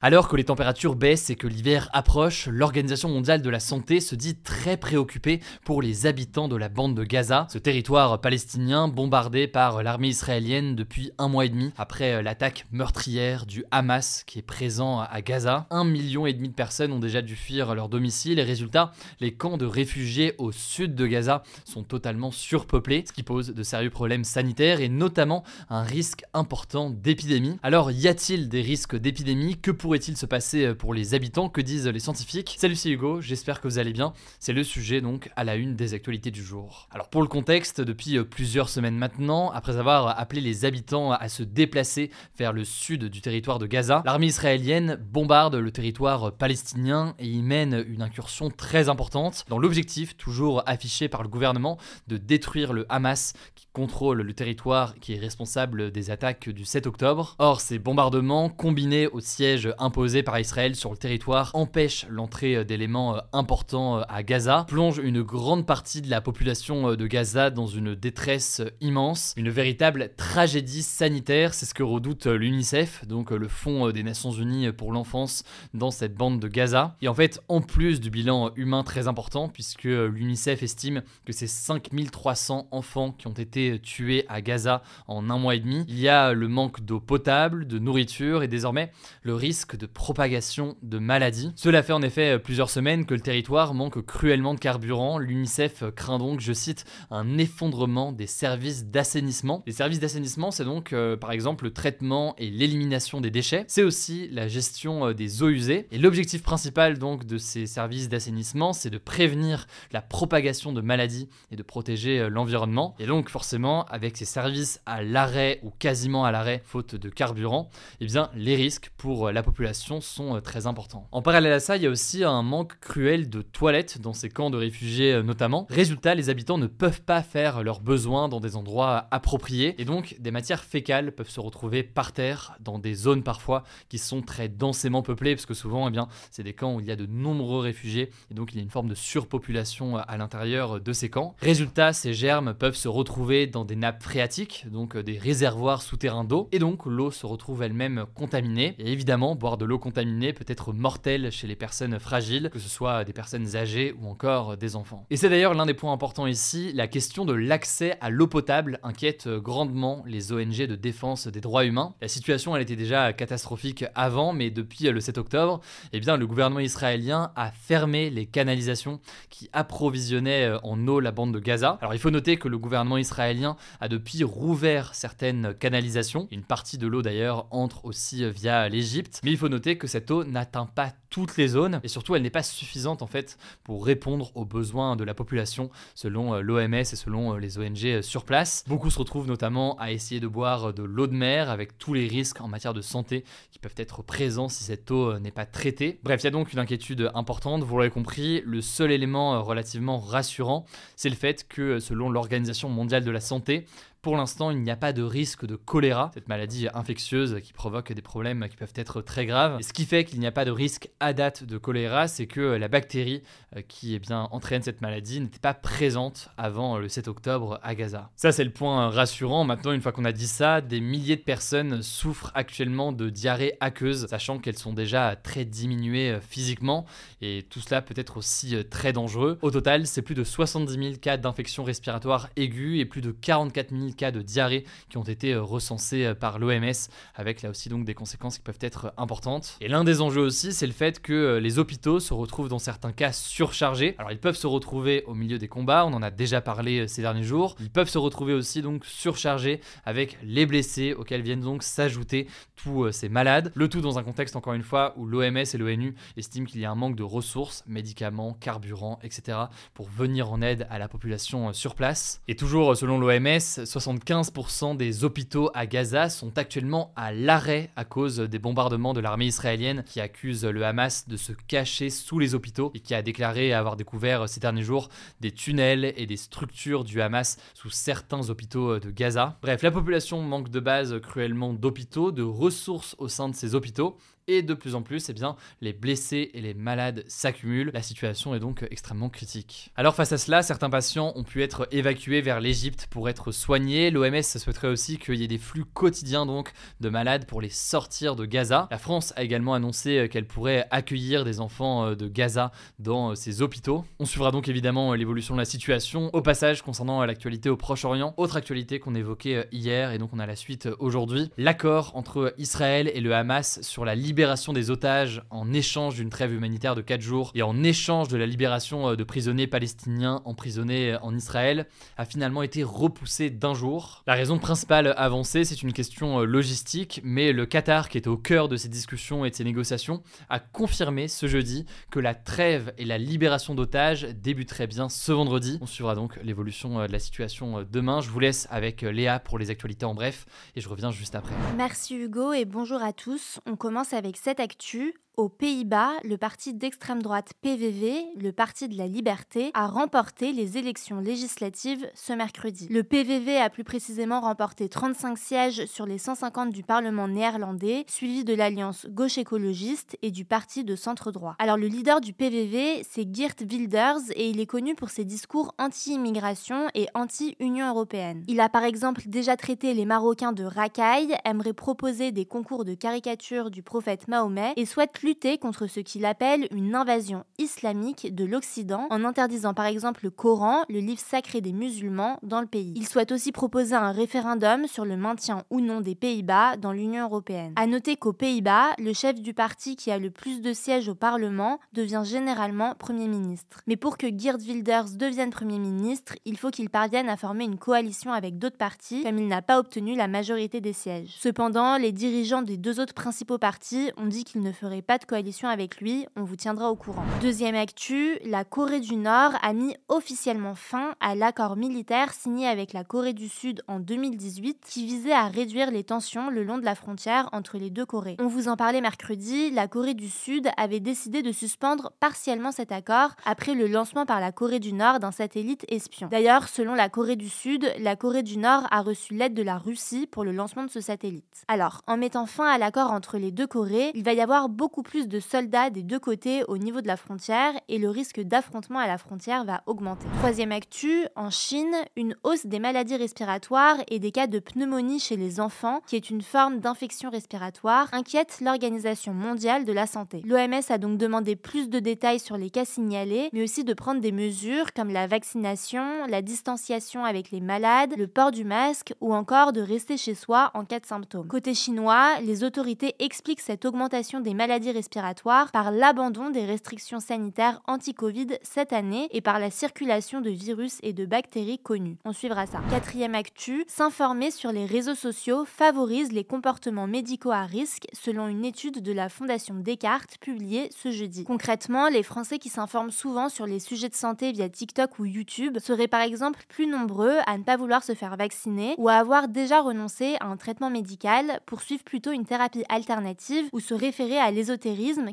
Alors que les températures baissent et que l'hiver approche, l'Organisation mondiale de la santé se dit très préoccupée pour les habitants de la bande de Gaza, ce territoire palestinien bombardé par l'armée israélienne depuis un mois et demi après l'attaque meurtrière du Hamas qui est présent à Gaza. Un million et demi de personnes ont déjà dû fuir leur domicile et résultat, les camps de réfugiés au sud de Gaza sont totalement surpeuplés, ce qui pose de sérieux problèmes sanitaires et notamment un risque important d'épidémie. Alors y a-t-il des risques d'épidémie? Que pourrait-il se passer pour les habitants Que disent les scientifiques? Salut c'est Hugo, j'espère que vous allez bien. C'est le sujet donc à la une des actualités du jour. Alors pour le contexte, depuis plusieurs semaines maintenant, après avoir appelé les habitants à se déplacer vers le sud du territoire de Gaza, l'armée israélienne bombarde le territoire palestinien et y mène une incursion très importante dans l'objectif toujours affiché par le gouvernement de détruire le Hamas qui contrôle le territoire qui est responsable des attaques du 7 octobre. Or ces bombardements combinés au siège imposé par Israël sur le territoire empêche l'entrée d'éléments importants à Gaza, plonge une grande partie de la population de Gaza dans une détresse immense, une véritable tragédie sanitaire, c'est ce que redoute l'UNICEF, donc le Fonds des Nations Unies pour l'enfance dans cette bande de Gaza. Et en fait, en plus du bilan humain très important, puisque l'UNICEF estime que c'est 5300 enfants qui ont été tués à Gaza en un mois et demi, il y a le manque d'eau potable, de nourriture et désormais le risque de propagation de maladies. Cela fait en effet plusieurs semaines que le territoire manque cruellement de carburant. L'UNICEF craint donc, je cite, un effondrement des services d'assainissement. Les services d'assainissement, c'est donc euh, par exemple le traitement et l'élimination des déchets. C'est aussi la gestion euh, des eaux usées. Et l'objectif principal donc de ces services d'assainissement, c'est de prévenir la propagation de maladies et de protéger euh, l'environnement. Et donc forcément, avec ces services à l'arrêt ou quasiment à l'arrêt, faute de carburant, eh bien les risques pour la population sont très importants. En parallèle à ça, il y a aussi un manque cruel de toilettes dans ces camps de réfugiés notamment. Résultat, les habitants ne peuvent pas faire leurs besoins dans des endroits appropriés et donc des matières fécales peuvent se retrouver par terre dans des zones parfois qui sont très densément peuplées parce que souvent eh bien c'est des camps où il y a de nombreux réfugiés et donc il y a une forme de surpopulation à l'intérieur de ces camps. Résultat, ces germes peuvent se retrouver dans des nappes phréatiques, donc des réservoirs souterrains d'eau et donc l'eau se retrouve elle-même contaminée et évidemment boire de l'eau contaminée peut être mortel chez les personnes fragiles, que ce soit des personnes âgées ou encore des enfants. Et c'est d'ailleurs l'un des points importants ici, la question de l'accès à l'eau potable inquiète grandement les ONG de défense des droits humains. La situation elle était déjà catastrophique avant, mais depuis le 7 octobre, eh bien le gouvernement israélien a fermé les canalisations qui approvisionnaient en eau la bande de Gaza. Alors il faut noter que le gouvernement israélien a depuis rouvert certaines canalisations. Une partie de l'eau d'ailleurs entre aussi via l'Égypte, mais faut noter que cette eau n'atteint pas toutes les zones et surtout elle n'est pas suffisante en fait pour répondre aux besoins de la population selon l'OMS et selon les ONG sur place. Beaucoup se retrouvent notamment à essayer de boire de l'eau de mer avec tous les risques en matière de santé qui peuvent être présents si cette eau n'est pas traitée. Bref, il y a donc une inquiétude importante, vous l'aurez compris, le seul élément relativement rassurant, c'est le fait que selon l'Organisation mondiale de la santé, pour l'instant, il n'y a pas de risque de choléra, cette maladie infectieuse qui provoque des problèmes qui peuvent être très graves. Ce qui fait qu'il n'y a pas de risque à date de choléra, c'est que la bactérie qui eh bien, entraîne cette maladie n'était pas présente avant le 7 octobre à Gaza. Ça, c'est le point rassurant. Maintenant, une fois qu'on a dit ça, des milliers de personnes souffrent actuellement de diarrhée aqueuse, sachant qu'elles sont déjà très diminuées physiquement. Et tout cela peut être aussi très dangereux. Au total, c'est plus de 70 000 cas d'infection respiratoire aiguë et plus de 44 000 cas de diarrhée qui ont été recensés par l'OMS, avec là aussi donc des conséquences qui peuvent être importantes. Et l'un des enjeux aussi, c'est le fait que les hôpitaux se retrouvent dans certains cas surchargés. Alors ils peuvent se retrouver au milieu des combats, on en a déjà parlé ces derniers jours. Ils peuvent se retrouver aussi donc surchargés avec les blessés auxquels viennent donc s'ajouter tous ces malades. Le tout dans un contexte encore une fois où l'OMS et l'ONU estiment qu'il y a un manque de ressources, médicaments, carburants, etc. pour venir en aide à la population sur place. Et toujours selon l'OMS, 75% des hôpitaux à Gaza sont actuellement à l'arrêt à cause des bombardements de l'armée israélienne qui accuse le Hamas de se cacher sous les hôpitaux et qui a déclaré avoir découvert ces derniers jours des tunnels et des structures du Hamas sous certains hôpitaux de Gaza. Bref, la population manque de base cruellement d'hôpitaux, de ressources au sein de ces hôpitaux et de plus en plus, eh bien, les blessés et les malades s'accumulent. La situation est donc extrêmement critique. Alors face à cela, certains patients ont pu être évacués vers l'Égypte pour être soignés. L'OMS souhaiterait aussi qu'il y ait des flux quotidiens donc de malades pour les sortir de Gaza. La France a également annoncé qu'elle pourrait accueillir des enfants euh, de Gaza dans euh, ses hôpitaux. On suivra donc évidemment l'évolution de la situation. Au passage, concernant l'actualité au Proche-Orient, autre actualité qu'on évoquait euh, hier et donc on a la suite aujourd'hui, l'accord entre Israël et le Hamas sur la libération libération des otages en échange d'une trêve humanitaire de 4 jours et en échange de la libération euh, de prisonniers palestiniens emprisonnés euh, en Israël a finalement été repoussé d'un jour. La raison principale avancée, c'est une question euh, logistique, mais le Qatar, qui est au cœur de ces discussions et de ces négociations, a confirmé ce jeudi que la trêve et la libération d'otages débuteraient bien ce vendredi. On suivra donc l'évolution de la situation demain. Je vous laisse avec Léa pour les actualités en bref et je reviens juste après. Merci Hugo et bonjour à tous. On commence avec avec cette actu, aux Pays-Bas, le parti d'extrême droite PVV, le Parti de la Liberté, a remporté les élections législatives ce mercredi. Le PVV a plus précisément remporté 35 sièges sur les 150 du Parlement néerlandais, suivi de l'alliance gauche écologiste et du parti de centre droit. Alors le leader du PVV, c'est Geert Wilders et il est connu pour ses discours anti-immigration et anti-Union européenne. Il a par exemple déjà traité les Marocains de racailles, aimerait proposer des concours de caricature du prophète Mahomet et souhaite lutter contre ce qu'il appelle une invasion islamique de l'Occident en interdisant par exemple le Coran, le livre sacré des musulmans, dans le pays. Il souhaite aussi proposer un référendum sur le maintien ou non des Pays-Bas dans l'Union européenne. À noter qu'aux Pays-Bas, le chef du parti qui a le plus de sièges au Parlement devient généralement Premier ministre. Mais pour que Geert Wilders devienne Premier ministre, il faut qu'il parvienne à former une coalition avec d'autres partis, comme il n'a pas obtenu la majorité des sièges. Cependant, les dirigeants des deux autres principaux partis ont dit qu'ils ne feraient pas de coalition avec lui, on vous tiendra au courant. Deuxième actu, la Corée du Nord a mis officiellement fin à l'accord militaire signé avec la Corée du Sud en 2018 qui visait à réduire les tensions le long de la frontière entre les deux Corées. On vous en parlait mercredi, la Corée du Sud avait décidé de suspendre partiellement cet accord après le lancement par la Corée du Nord d'un satellite espion. D'ailleurs, selon la Corée du Sud, la Corée du Nord a reçu l'aide de la Russie pour le lancement de ce satellite. Alors, en mettant fin à l'accord entre les deux Corées, il va y avoir beaucoup plus de soldats des deux côtés au niveau de la frontière et le risque d'affrontement à la frontière va augmenter. Troisième actu, en Chine, une hausse des maladies respiratoires et des cas de pneumonie chez les enfants, qui est une forme d'infection respiratoire, inquiète l'Organisation mondiale de la santé. L'OMS a donc demandé plus de détails sur les cas signalés, mais aussi de prendre des mesures comme la vaccination, la distanciation avec les malades, le port du masque ou encore de rester chez soi en cas de symptômes. Côté chinois, les autorités expliquent cette augmentation des maladies respiratoire par l'abandon des restrictions sanitaires anti-Covid cette année et par la circulation de virus et de bactéries connus. On suivra ça. Quatrième actu, s'informer sur les réseaux sociaux favorise les comportements médicaux à risque selon une étude de la Fondation Descartes publiée ce jeudi. Concrètement, les Français qui s'informent souvent sur les sujets de santé via TikTok ou YouTube seraient par exemple plus nombreux à ne pas vouloir se faire vacciner ou à avoir déjà renoncé à un traitement médical pour suivre plutôt une thérapie alternative ou se référer à l'ésotérisme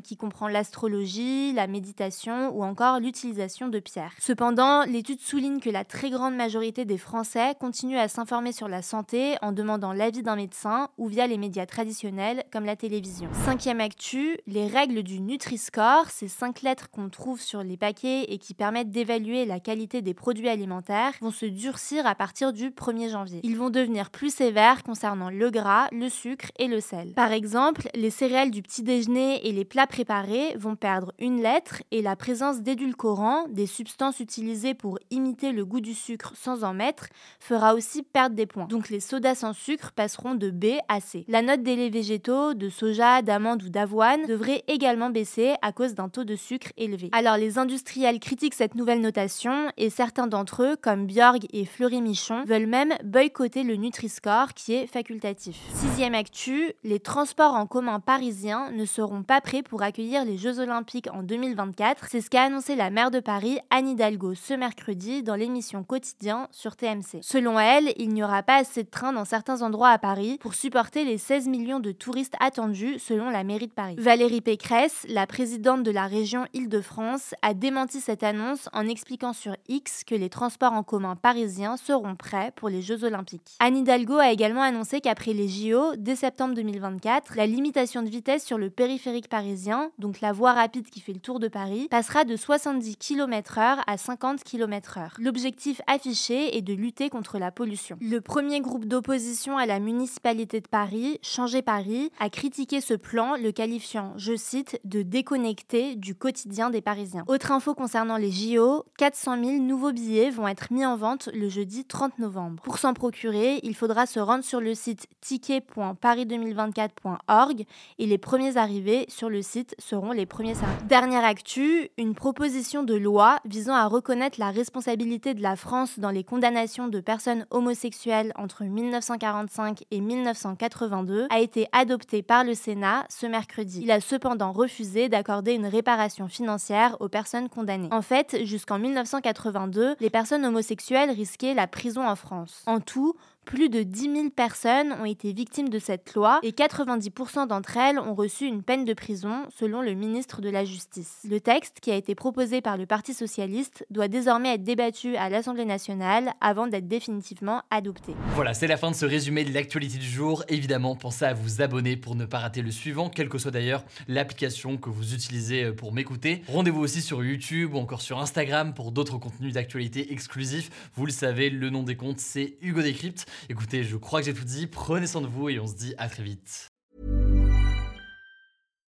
qui comprend l'astrologie, la méditation ou encore l'utilisation de pierres. Cependant, l'étude souligne que la très grande majorité des Français continuent à s'informer sur la santé en demandant l'avis d'un médecin ou via les médias traditionnels comme la télévision. Cinquième actu, les règles du Nutri-Score, ces cinq lettres qu'on trouve sur les paquets et qui permettent d'évaluer la qualité des produits alimentaires, vont se durcir à partir du 1er janvier. Ils vont devenir plus sévères concernant le gras, le sucre et le sel. Par exemple, les céréales du petit déjeuner et les plats préparés vont perdre une lettre et la présence d'édulcorants, des substances utilisées pour imiter le goût du sucre sans en mettre, fera aussi perdre des points. Donc les sodas sans sucre passeront de B à C. La note des laits végétaux, de soja, d'amande ou d'avoine devrait également baisser à cause d'un taux de sucre élevé. Alors les industriels critiquent cette nouvelle notation et certains d'entre eux, comme Bjorg et Fleury Michon, veulent même boycotter le Nutri-Score qui est facultatif. Sixième actu, les transports en commun parisiens ne seront pas prêts pour accueillir les Jeux Olympiques en 2024. C'est ce qu'a annoncé la maire de Paris, Anne Hidalgo, ce mercredi dans l'émission Quotidien sur TMC. Selon elle, il n'y aura pas assez de trains dans certains endroits à Paris pour supporter les 16 millions de touristes attendus selon la mairie de Paris. Valérie Pécresse, la présidente de la région Île-de-France, a démenti cette annonce en expliquant sur X que les transports en commun parisiens seront prêts pour les Jeux Olympiques. Anne Hidalgo a également annoncé qu'après les JO, dès septembre 2024, la limitation de vitesse sur le périphérique parisien, donc la voie rapide qui fait le tour de Paris, passera de 70 km/h à 50 km/h. L'objectif affiché est de lutter contre la pollution. Le premier groupe d'opposition à la municipalité de Paris, Changer Paris, a critiqué ce plan, le qualifiant, je cite, de déconnecté du quotidien des Parisiens. Autre info concernant les JO, 400 000 nouveaux billets vont être mis en vente le jeudi 30 novembre. Pour s'en procurer, il faudra se rendre sur le site ticket.paris2024.org et les premiers arrivés sur le site seront les premiers servis. Dernière actu, une proposition de loi visant à reconnaître la responsabilité de la France dans les condamnations de personnes homosexuelles entre 1945 et 1982 a été adoptée par le Sénat ce mercredi. Il a cependant refusé d'accorder une réparation financière aux personnes condamnées. En fait, jusqu'en 1982, les personnes homosexuelles risquaient la prison en France. En tout, plus de 10 000 personnes ont été victimes de cette loi et 90% d'entre elles ont reçu une peine de prison, selon le ministre de la Justice. Le texte, qui a été proposé par le Parti socialiste, doit désormais être débattu à l'Assemblée nationale avant d'être définitivement adopté. Voilà, c'est la fin de ce résumé de l'actualité du jour. Évidemment, pensez à vous abonner pour ne pas rater le suivant, quelle que soit d'ailleurs l'application que vous utilisez pour m'écouter. Rendez-vous aussi sur YouTube ou encore sur Instagram pour d'autres contenus d'actualité exclusifs. Vous le savez, le nom des comptes, c'est Hugo Décrypte. Écoutez, je crois que j'ai tout dit. Prenez soin de vous et on se dit à très vite.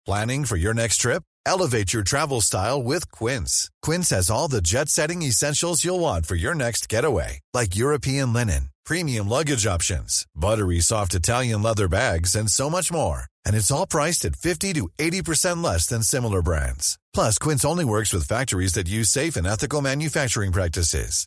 Planning for your next trip? Elevate your travel style with Quince. Quince has all the jet setting essentials you'll want for your next getaway, like European linen, premium luggage options, buttery soft Italian leather bags, and so much more. And it's all priced at 50 to 80% less than similar brands. Plus, Quince only works with factories that use safe and ethical manufacturing practices.